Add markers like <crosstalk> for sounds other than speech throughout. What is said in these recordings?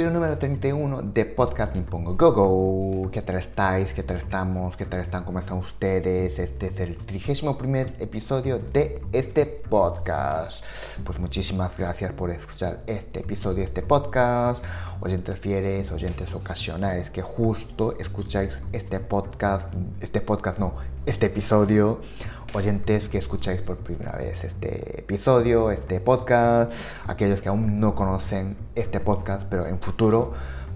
Episodio número 31 de Podcast Nippongo Go Go. ¿Qué tal estáis? ¿Qué tal estamos? ¿Qué tal están? ¿Cómo están ustedes? Este es el 31 primer episodio de este podcast. Pues muchísimas gracias por escuchar este episodio, este podcast. Oyentes fieles, oyentes ocasionales que justo escucháis este podcast, este podcast no, este episodio oyentes que escucháis por primera vez este episodio, este podcast, aquellos que aún no conocen este podcast, pero en futuro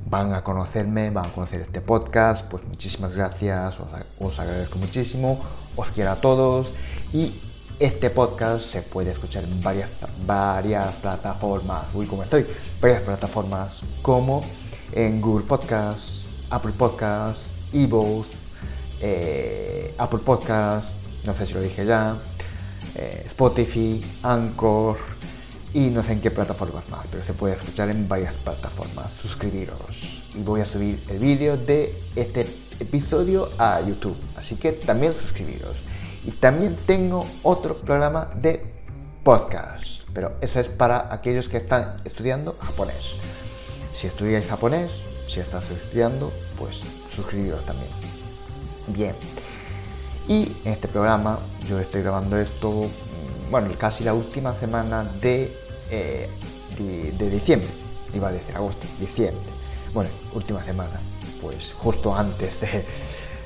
van a conocerme, van a conocer este podcast, pues muchísimas gracias, os, agradezco muchísimo, os quiero a todos y este podcast se puede escuchar en varias, varias plataformas, uy, ¿cómo estoy? Varias plataformas como en Google Podcasts, Apple Podcasts, Evox, eh, Apple Podcasts, no sé si lo dije ya, eh, Spotify, Anchor y no sé en qué plataformas más, pero se puede escuchar en varias plataformas. Suscribiros y voy a subir el vídeo de este episodio a YouTube, así que también suscribiros. Y también tengo otro programa de podcast, pero ese es para aquellos que están estudiando japonés. Si estudiáis japonés, si estás estudiando, pues suscribiros también. Bien. Y en este programa yo estoy grabando esto, mm, bueno, casi la última semana de, eh, de, de, diciembre, iba a decir agosto, diciembre. Bueno, última semana, pues justo antes de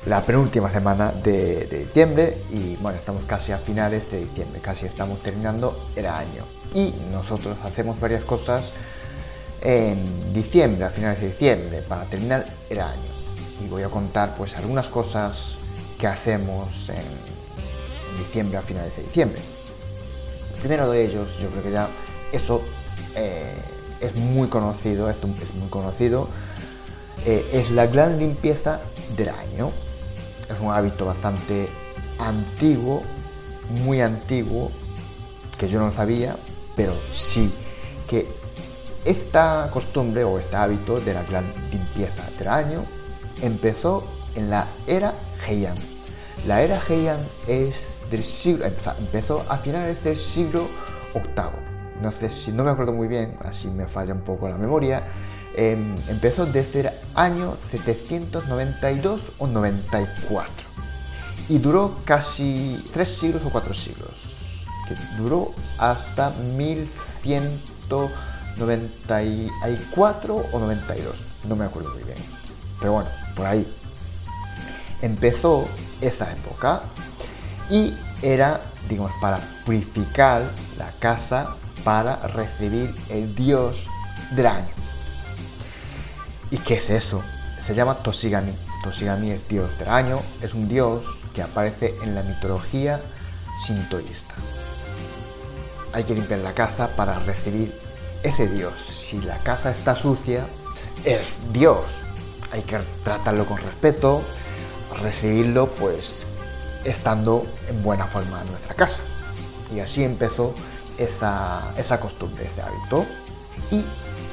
la penúltima semana de, de, diciembre y bueno, estamos casi a finales de diciembre, casi estamos terminando el año. Y nosotros hacemos varias cosas en diciembre, a finales de diciembre, para terminar el año. Y voy a contar pues algunas cosas que hacemos en diciembre, a finales de diciembre. El primero de ellos, yo creo que ya eso eh, es muy conocido, esto es muy conocido, eh, es la gran limpieza del año. Es un hábito bastante antiguo, muy antiguo, que yo no sabía, pero sí que esta costumbre o este hábito de la gran limpieza del año empezó en la era Heian. La era Heian es del siglo, empezó a finales del siglo VIII. No sé si no me acuerdo muy bien, así me falla un poco la memoria. Eh, empezó desde el año 792 o 94 y duró casi tres siglos o cuatro siglos. Que duró hasta 1194 o 92, no me acuerdo muy bien. Pero bueno, por ahí empezó esa época y era, digamos, para purificar la casa para recibir el dios del año. ¿Y qué es eso? Se llama Toshigami. Toshigami es dios del año, es un dios que aparece en la mitología sintoísta. Hay que limpiar la casa para recibir ese dios. Si la casa está sucia, es dios. Hay que tratarlo con respeto, recibirlo pues estando en buena forma en nuestra casa. Y así empezó esa, esa costumbre, ese hábito. Y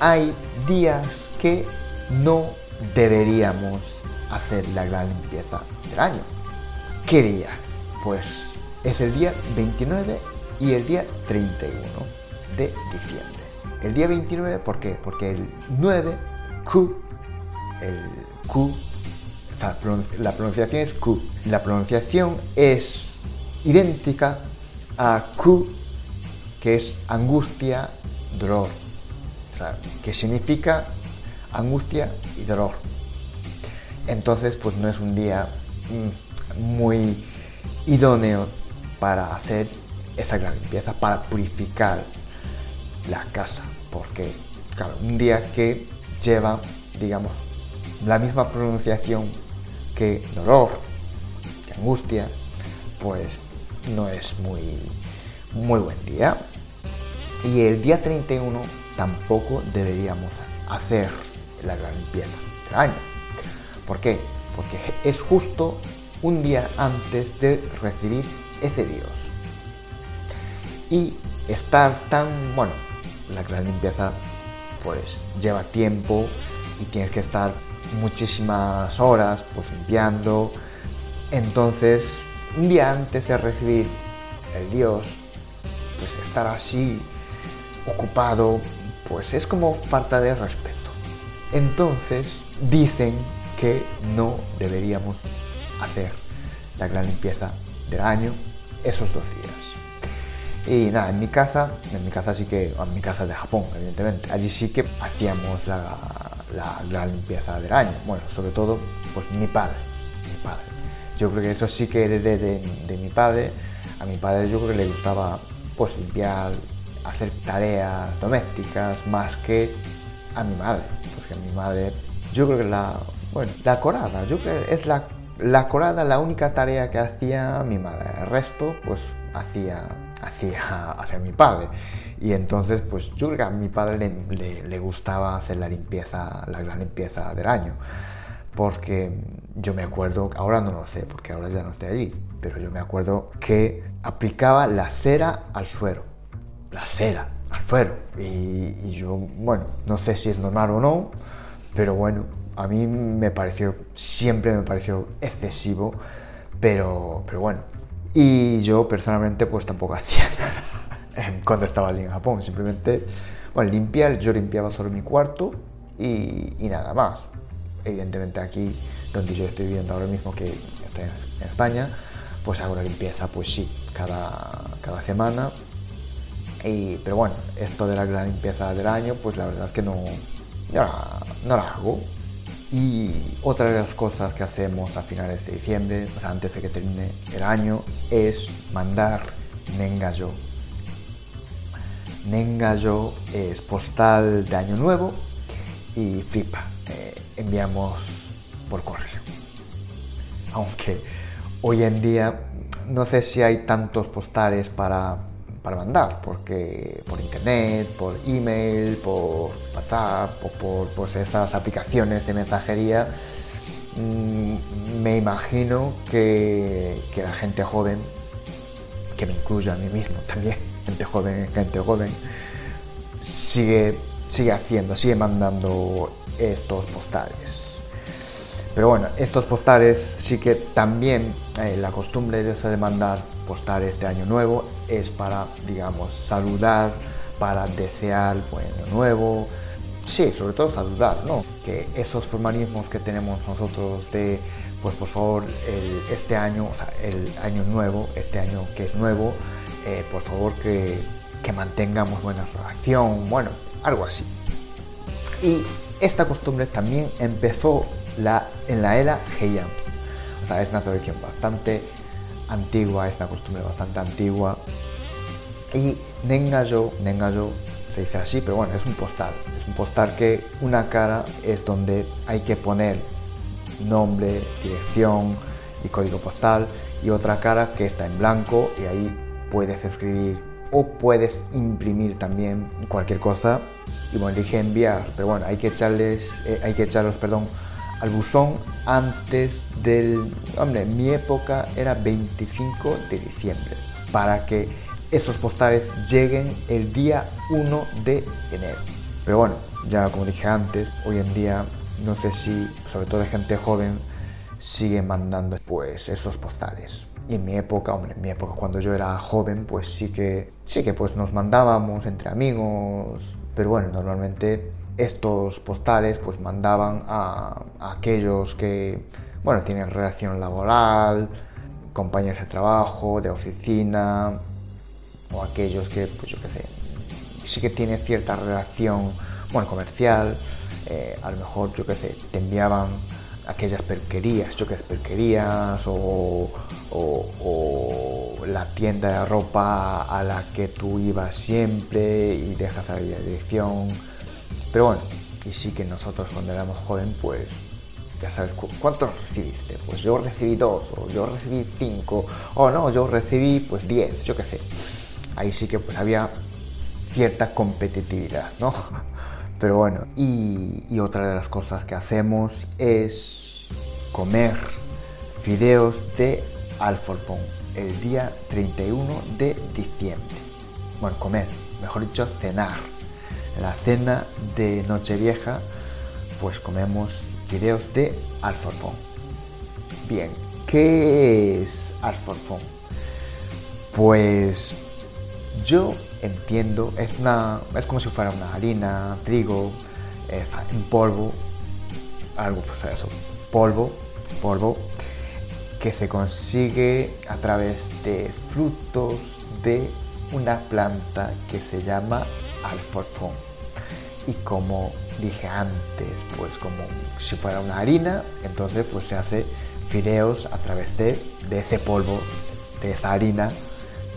hay días que no deberíamos hacer la gran limpieza del año. ¿Qué día? Pues es el día 29 y el día 31 de diciembre. El día 29, ¿por qué? Porque el 9, Q, el Q la pronunciación es Q. La pronunciación es idéntica a Q, que es angustia, dolor. O sea, que significa angustia y dolor. Entonces, pues no es un día mm, muy idóneo para hacer esa gran limpieza, para purificar la casa. Porque, claro, un día que lleva, digamos, la misma pronunciación que dolor, que angustia, pues no es muy, muy buen día. Y el día 31 tampoco deberíamos hacer la gran limpieza del año. ¿Por qué? porque es justo un día antes de recibir ese Dios. Y estar tan, bueno, la gran limpieza pues lleva tiempo y tienes que estar muchísimas horas pues limpiando. Entonces, un día antes de recibir el Dios, pues estar así ocupado, pues es como falta de respeto. Entonces, dicen que no deberíamos hacer la gran limpieza del año esos dos días. Y nada, en mi casa, en mi casa sí que, en mi casa de Japón, evidentemente, allí sí que hacíamos la, la, limpieza del año. Bueno, sobre todo, pues mi padre, mi padre. Yo creo que eso sí que heredé de, mi padre. A mi padre yo creo que le gustaba, pues, limpiar, hacer tareas domésticas más que a mi madre. Pues que a mi madre, yo creo que la, bueno, la corada, yo creo que es la, la corada la única tarea que hacía mi madre. El resto, pues, hacía hacia, <laughs> hacia mi padre. Y entonces, pues yo creo que a mi padre le, le, gustaba hacer la limpieza, la gran limpieza del año. Porque yo me acuerdo, ahora no lo sé, porque ahora ya no estoy allí, pero yo me acuerdo que aplicaba la cera al suero. La cera al suero. Y, yo, bueno, no sé si es normal o no, pero bueno, a mí me pareció, siempre me pareció excesivo, pero, pero bueno, y yo personalmente pues tampoco <laughs> hacía nada <laughs> cuando estaba allí en Japón. Simplemente, bueno, limpiar, yo limpiaba solo mi cuarto y, nada más. Evidentemente aquí, donde yo estoy viviendo ahora mismo, que estoy en España, pues hago la limpieza, pues sí, cada, cada semana. Y, pero bueno, esto de la gran limpieza del año, pues la verdad es que no, no la hago. Y otra de las cosas que hacemos a finales de diciembre, o sea, antes de que termine el año, es mandar Nengayo. Nengayo es postal de año nuevo y flipa, eh, enviamos por correo. Aunque hoy en día no sé si hay tantos postales para para mandar, porque por internet, por email, por WhatsApp o por pues, esas aplicaciones de mensajería, mm, me imagino que, que, la gente joven, que me incluye a mí mismo también, gente joven, gente joven, sigue, sigue haciendo, sigue mandando estos postales. Pero bueno, estos postales sí que también eh, la costumbre de eso de mandar postar este año nuevo es para, digamos, saludar, para desear buen año nuevo. Sí, sobre todo saludar, ¿no? Que esos formalismos que tenemos nosotros de, pues por favor, este año, o sea, el año nuevo, este año que es nuevo, eh, por favor que, que mantengamos buena relación, bueno, algo así. Y esta costumbre también empezó la, en la era Heian. O sea, es una tradición bastante antigua, es una costumbre bastante antigua. Y Nengayo, Nengayo se dice así, pero bueno, es un postal. Es un postal que una cara es donde hay que poner nombre, dirección y código postal y otra cara que está en blanco y ahí puedes escribir o puedes imprimir también cualquier cosa y bueno, dije enviar, pero bueno, hay que echarles, eh, hay que echarlos, perdón, al buzón antes del... Hombre, mi época era 25 de diciembre, para que esos postales lleguen el día 1 de enero. Pero bueno, ya como dije antes, hoy en día no sé si, sobre todo de gente joven, sigue mandando pues esos postales. Y en mi época, hombre, en mi época cuando yo era joven, pues sí que, sí que pues nos mandábamos entre amigos, pero bueno, normalmente estos postales pues mandaban a, aquellos que bueno tienen relación laboral compañeros de trabajo de oficina o aquellos que pues yo qué sé sí que tienen cierta relación bueno comercial eh, a lo mejor yo qué sé te enviaban aquellas perquerías sé perquerías o, o, la tienda de ropa a la que tú ibas siempre y dejas ahí la dirección pero bueno, y sí que nosotros cuando éramos joven, pues ya sabes, ¿cuántos recibiste? Pues yo recibí dos, o yo recibí cinco, o no, yo recibí pues diez, yo qué sé. Ahí sí que pues había cierta competitividad, ¿no? Pero bueno, y, otra de las cosas que hacemos es comer fideos de alforfón el día 31 de diciembre. Bueno, comer, mejor dicho, cenar. En la cena de Nochevieja, pues comemos fideos de alforfón. Bien, ¿qué es alforfón? Pues yo entiendo, es, una, es como si fuera una harina, trigo, es un polvo, algo pues eso, polvo, polvo que se consigue a través de frutos de una planta que se llama alforfón. Y como dije antes, pues como si fuera una harina, entonces pues se hace fideos a través de, ese polvo, de esa harina,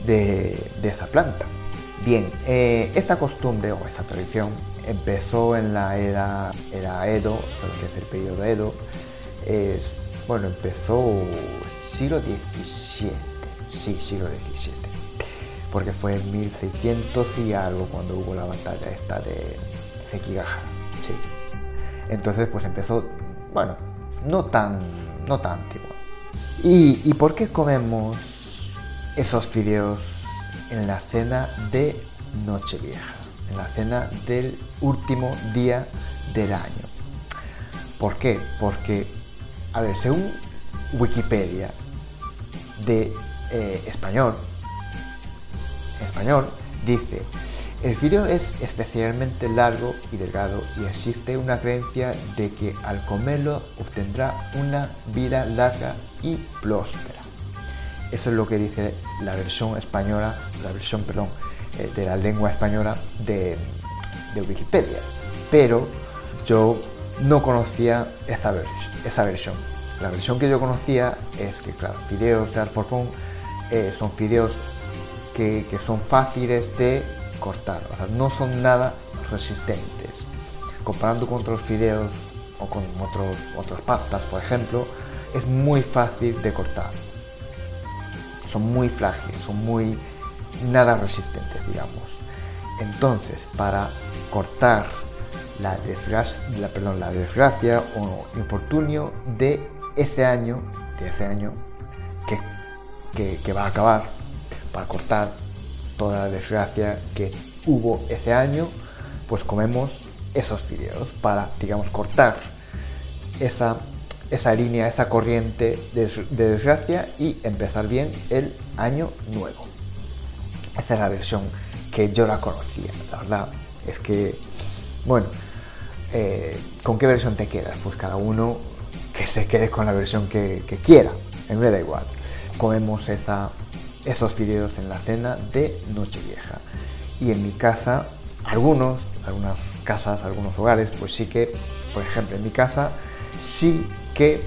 de, esa planta. Bien, eh, esta costumbre o esa tradición empezó en la era, era Edo, que es el periodo Edo. Bueno, empezó siglo XVII, sí, siglo XVII, porque fue en 1600 y algo cuando hubo la batalla esta de Sekigahara, sí. Entonces, pues empezó, bueno, no tan, no tan antiguo. ¿Y, ¿Y por qué comemos esos fideos en la cena de Nochevieja? En la cena del último día del año. ¿Por qué? Porque, a ver, según Wikipedia de eh, español, español, dice, el fideo es especialmente largo y delgado y existe una creencia de que al comerlo obtendrá una vida larga y próspera. Eso es lo que dice la versión española, la versión, perdón, eh, de la lengua española de, Wikipedia. Pero yo no conocía esa, versión. La versión que yo conocía es que, claro, fideos de alforfón eh, son fideos que, que son fáciles de cortar, o sea, no son nada resistentes. Comparando con otros fideos o con otros, otras pastas, por ejemplo, es muy fácil de cortar. Son muy frágiles, son muy nada resistentes, digamos. Entonces, para cortar la desgracia, la, perdón, la desgracia o infortunio de ese año, de ese año que, que, que va a acabar, para cortar toda la desgracia que hubo ese año, pues comemos esos fideos para, digamos, cortar esa, esa línea, esa corriente de, desgracia y empezar bien el año nuevo. Esa es la versión que yo la conocía, la verdad. Es que, bueno, eh, ¿con qué versión te quedas? Pues cada uno que se quede con la versión que, quiera, mí me da igual. Comemos esa, esos fideos en la cena de Nochevieja. Y en mi casa, algunos, algunas casas, algunos hogares, pues sí que, por ejemplo, en mi casa sí que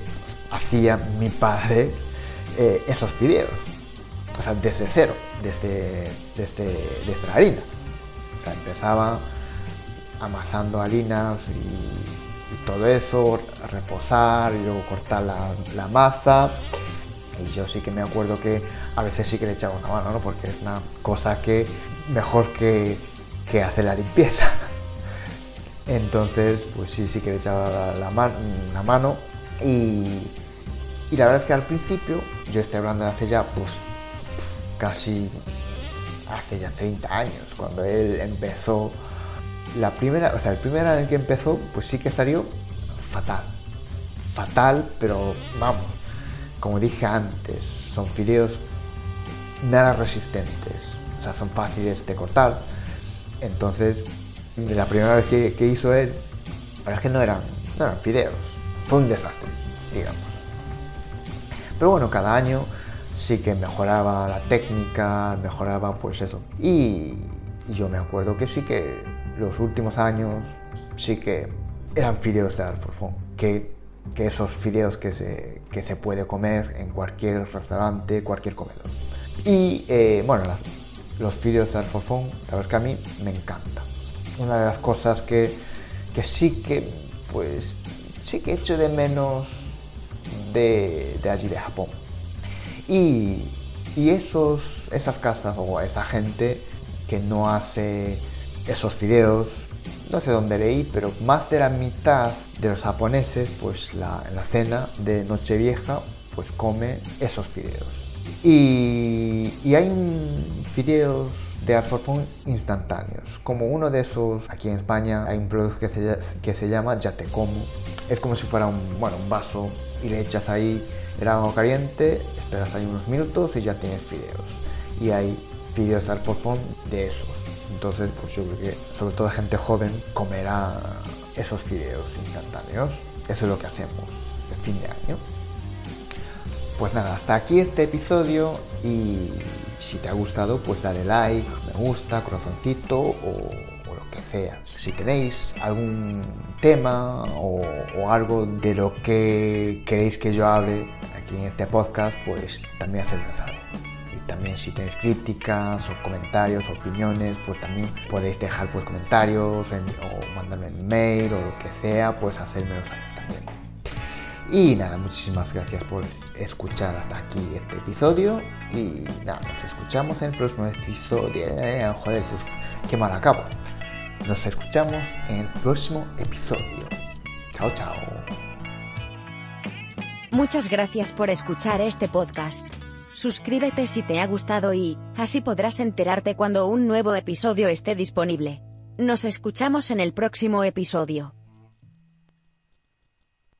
hacía mi padre eh, esos fideos. O sea, desde cero, desde, desde, desde la harina. O sea, empezaba amasando harinas y, todo eso, reposar y luego cortar la, la masa y yo sí que me acuerdo que a veces sí que le echaba una mano, ¿no? Porque es una cosa que mejor que, que hacer la limpieza. <laughs> Entonces, pues sí, sí que le echaba la, la, mano. Y, la verdad es que al principio, yo estoy hablando de hace ya, pues casi hace ya 30 años, cuando él empezó. La primera, o sea, el primer año que empezó, pues sí que salió fatal. Fatal, pero vamos, como dije antes, son fideos nada resistentes, o sea, son fáciles de cortar. Entonces, la primera vez que, hizo él, la verdad es que no eran, no eran fideos, fue un desastre, digamos. Pero bueno, cada año sí que mejoraba la técnica, mejoraba pues eso. Y, yo me acuerdo que sí que los últimos años sí que eran fideos de alforfón, que que esos fideos que se, que se puede comer en cualquier restaurante, cualquier comedor. Y eh, bueno, los fideos de alforfón, la verdad es que a mí me encanta. Una de las cosas que, que sí que, pues, sí que echo de menos de, de allí de Japón. Y, y esos, esas casas o esa gente que no hace esos fideos no sé dónde leí, pero más de la mitad de los japoneses, pues la, en la cena de Nochevieja, pues come esos fideos. Y, y hay fideos de alforfón instantáneos. Como uno de esos, aquí en España hay un producto que se, que se llama como Es como si fuera un, bueno, un vaso y le echas ahí el agua caliente, esperas ahí unos minutos y ya tienes fideos. Y hay fideos de alforfón de esos. Entonces, pues yo creo que sobre todo gente joven comerá esos fideos instantáneos. Eso es lo que hacemos el fin de año. Pues nada, hasta aquí este episodio y si te ha gustado, pues dale like, me gusta, corazoncito o, lo que sea. Si tenéis algún tema o, algo de lo que queréis que yo hable aquí en este podcast, pues también hacedme saber. Y también si tenéis críticas o comentarios, opiniones, pues también podéis dejar pues comentarios o mandarme un mail o lo que sea, pues hacérmelo saber también. Y nada, muchísimas gracias por escuchar hasta aquí este episodio. Y nada, nos escuchamos en el próximo episodio. Eh, joder, pues qué mal acabo. Nos escuchamos en el próximo episodio. Chao, chao. Muchas gracias por escuchar este podcast. Suscríbete si te ha gustado y, así podrás enterarte cuando un nuevo episodio esté disponible. Nos escuchamos en el próximo episodio.